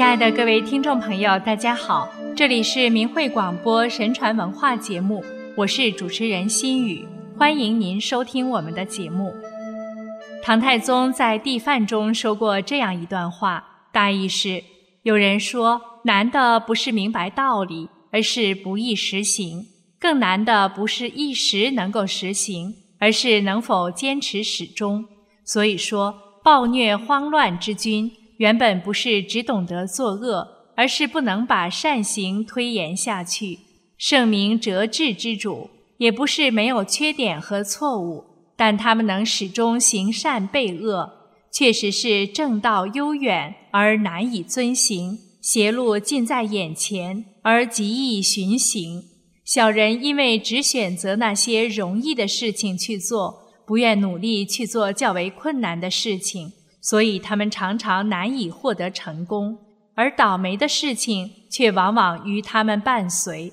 亲爱的各位听众朋友，大家好，这里是明慧广播神传文化节目，我是主持人心雨，欢迎您收听我们的节目。唐太宗在帝范中说过这样一段话，大意是：有人说难的不是明白道理，而是不易实行；更难的不是一时能够实行，而是能否坚持始终。所以说，暴虐慌乱之君。原本不是只懂得作恶，而是不能把善行推延下去。圣明哲智之主，也不是没有缺点和错误，但他们能始终行善背恶，确实是正道悠远而难以遵行，邪路近在眼前而极易循行。小人因为只选择那些容易的事情去做，不愿努力去做较为困难的事情。所以他们常常难以获得成功，而倒霉的事情却往往与他们伴随。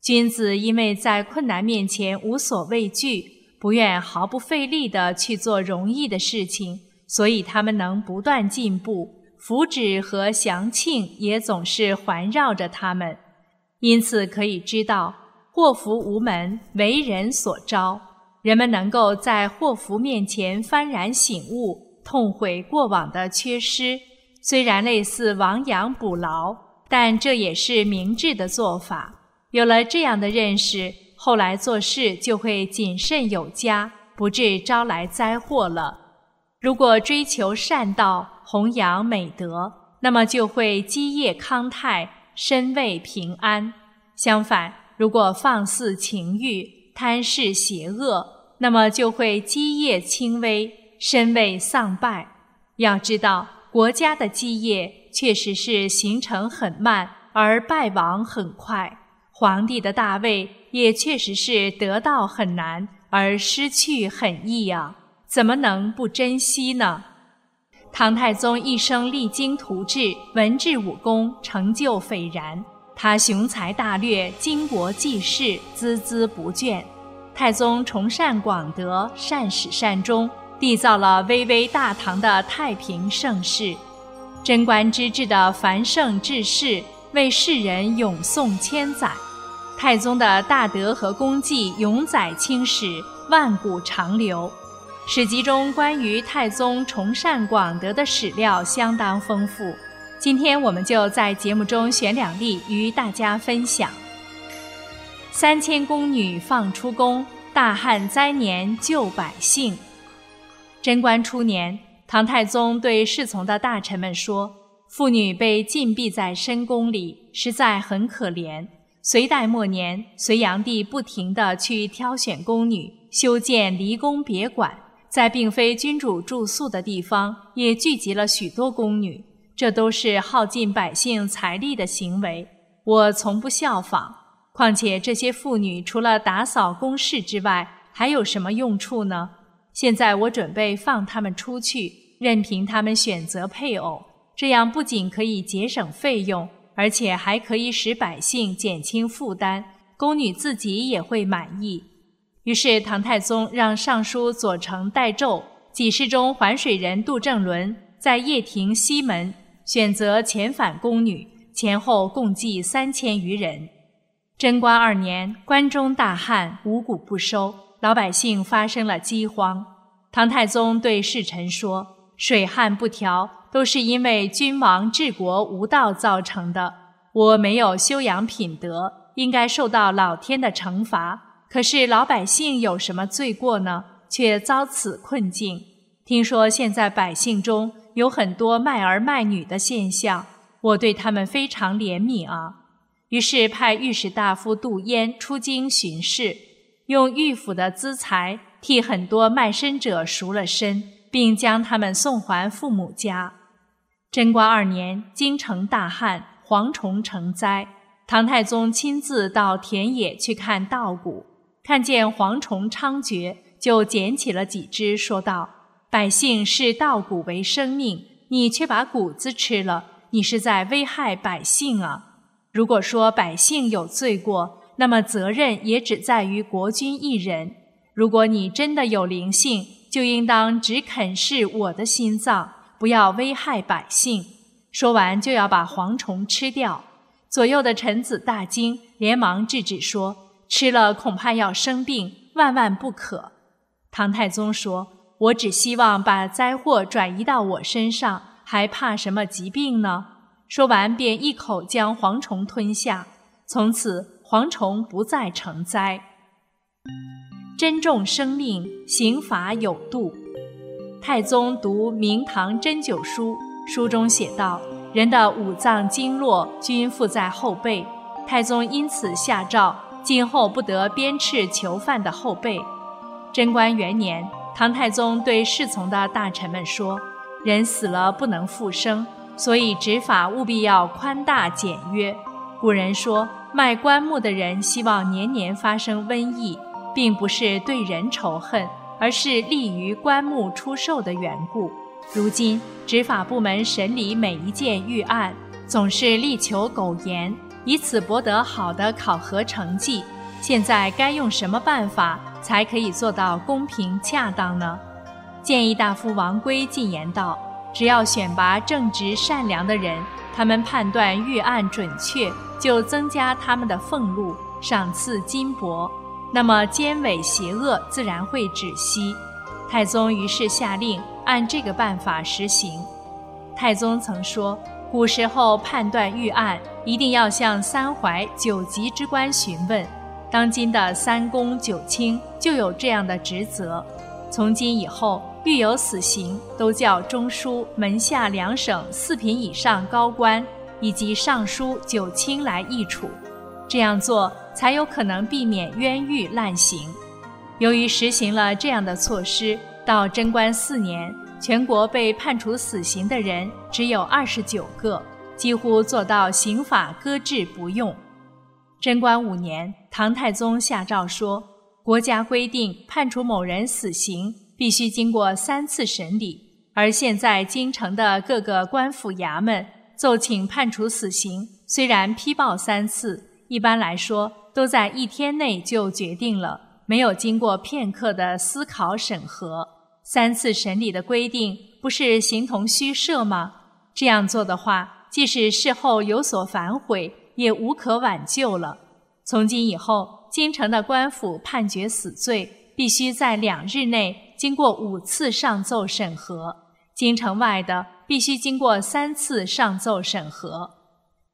君子因为在困难面前无所畏惧，不愿毫不费力地去做容易的事情，所以他们能不断进步，福祉和祥庆也总是环绕着他们。因此可以知道，祸福无门，为人所招。人们能够在祸福面前幡然醒悟。痛悔过往的缺失，虽然类似亡羊补牢，但这也是明智的做法。有了这样的认识，后来做事就会谨慎有加，不致招来灾祸了。如果追求善道，弘扬美德，那么就会基业康泰，身位平安。相反，如果放肆情欲，贪嗜邪恶，那么就会基业轻微。身位丧败，要知道国家的基业确实是形成很慢，而败亡很快；皇帝的大位也确实是得到很难，而失去很易啊！怎么能不珍惜呢？唐太宗一生励精图治，文治武功成就斐然，他雄才大略，经国济世，孜孜不倦。太宗崇善广德，善始善终。缔造了巍巍大唐的太平盛世，贞观之治的繁盛治世，为世人永颂千载。太宗的大德和功绩永载青史，万古长流。史籍中关于太宗崇善广德的史料相当丰富，今天我们就在节目中选两例与大家分享。三千宫女放出宫，大旱灾年救百姓。贞观初年，唐太宗对侍从的大臣们说：“妇女被禁闭在深宫里，实在很可怜。”隋代末年，隋炀帝不停地去挑选宫女，修建离宫别馆，在并非君主住宿的地方也聚集了许多宫女，这都是耗尽百姓财力的行为。我从不效仿。况且这些妇女除了打扫宫室之外，还有什么用处呢？现在我准备放他们出去，任凭他们选择配偶，这样不仅可以节省费用，而且还可以使百姓减轻负担，宫女自己也会满意。于是唐太宗让尚书左丞戴胄、给事中环水人杜正伦在掖庭西门选择遣返宫女，前后共计三千余人。贞观二年，关中大旱，五谷不收。老百姓发生了饥荒，唐太宗对侍臣说：“水旱不调，都是因为君王治国无道造成的。我没有修养品德，应该受到老天的惩罚。可是老百姓有什么罪过呢？却遭此困境。听说现在百姓中有很多卖儿卖女的现象，我对他们非常怜悯啊。于是派御史大夫杜淹出京巡视。”用御府的资财替很多卖身者赎了身，并将他们送还父母家。贞观二年，京城大旱，蝗虫成灾。唐太宗亲自到田野去看稻谷，看见蝗虫猖獗，就捡起了几只，说道：“百姓视稻谷为生命，你却把谷子吃了，你是在危害百姓啊！如果说百姓有罪过，”那么责任也只在于国君一人。如果你真的有灵性，就应当只啃噬我的心脏，不要危害百姓。说完就要把蝗虫吃掉。左右的臣子大惊，连忙制止说：“吃了恐怕要生病，万万不可。”唐太宗说：“我只希望把灾祸转移到我身上，还怕什么疾病呢？”说完便一口将蝗虫吞下，从此蝗虫不再成灾。珍重生命，刑罚有度。太宗读《明堂针灸书》，书中写道：“人的五脏经络均附在后背。”太宗因此下诏，今后不得鞭笞囚犯的后背。贞观元年，唐太宗对侍从的大臣们说：“人死了不能复生，所以执法务必要宽大简约。”古人说，卖棺木的人希望年年发生瘟疫，并不是对人仇恨。而是利于棺木出售的缘故。如今执法部门审理每一件预案，总是力求苟延，以此博得好的考核成绩。现在该用什么办法才可以做到公平恰当呢？建议大夫王圭进言道：“只要选拔正直善良的人，他们判断预案准确，就增加他们的俸禄，赏赐金帛。”那么奸伪邪恶自然会止息。太宗于是下令按这个办法实行。太宗曾说，古时候判断预案一定要向三怀九级之官询问，当今的三公九卿就有这样的职责。从今以后，遇有死刑，都叫中书、门下两省四品以上高官以及尚书、九卿来议处。这样做才有可能避免冤狱滥刑。由于实行了这样的措施，到贞观四年，全国被判处死刑的人只有二十九个，几乎做到刑法搁置不用。贞观五年，唐太宗下诏说，国家规定判处某人死刑必须经过三次审理，而现在京城的各个官府衙门奏请判处死刑，虽然批报三次。一般来说，都在一天内就决定了，没有经过片刻的思考审核。三次审理的规定不是形同虚设吗？这样做的话，即使事后有所反悔，也无可挽救了。从今以后，京城的官府判决死罪，必须在两日内经过五次上奏审核；京城外的，必须经过三次上奏审核。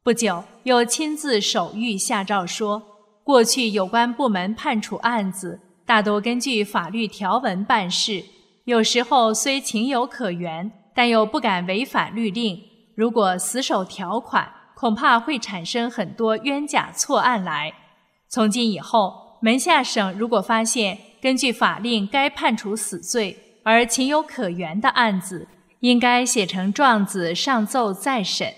不久，又亲自手谕下诏说：过去有关部门判处案子，大多根据法律条文办事，有时候虽情有可原，但又不敢违反律令。如果死守条款，恐怕会产生很多冤假错案来。从今以后，门下省如果发现根据法令该判处死罪而情有可原的案子，应该写成状子上奏再审。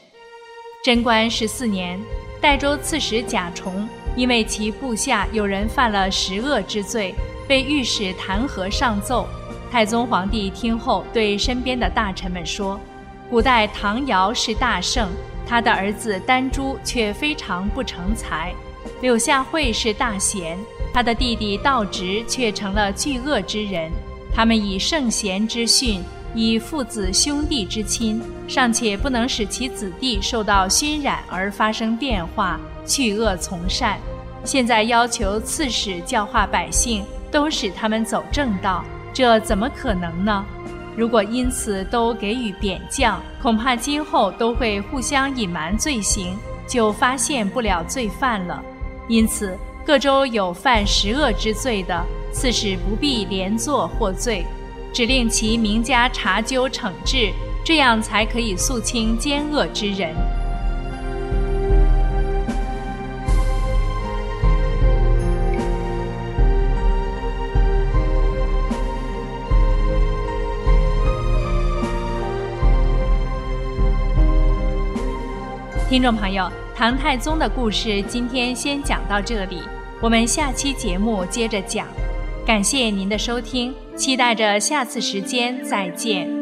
贞观十四年，代州刺史贾崇因为其部下有人犯了十恶之罪，被御史弹劾上奏。太宗皇帝听后，对身边的大臣们说：“古代唐尧是大圣，他的儿子丹朱却非常不成才；柳下惠是大贤，他的弟弟道直却成了巨恶之人。他们以圣贤之训。”以父子兄弟之亲，尚且不能使其子弟受到熏染而发生变化，去恶从善。现在要求刺史教化百姓，都使他们走正道，这怎么可能呢？如果因此都给予贬降，恐怕今后都会互相隐瞒罪行，就发现不了罪犯了。因此，各州有犯十恶之罪的，刺史不必连坐获罪。指令其名家查究惩治，这样才可以肃清奸恶之人。听众朋友，唐太宗的故事今天先讲到这里，我们下期节目接着讲。感谢您的收听。期待着下次时间再见。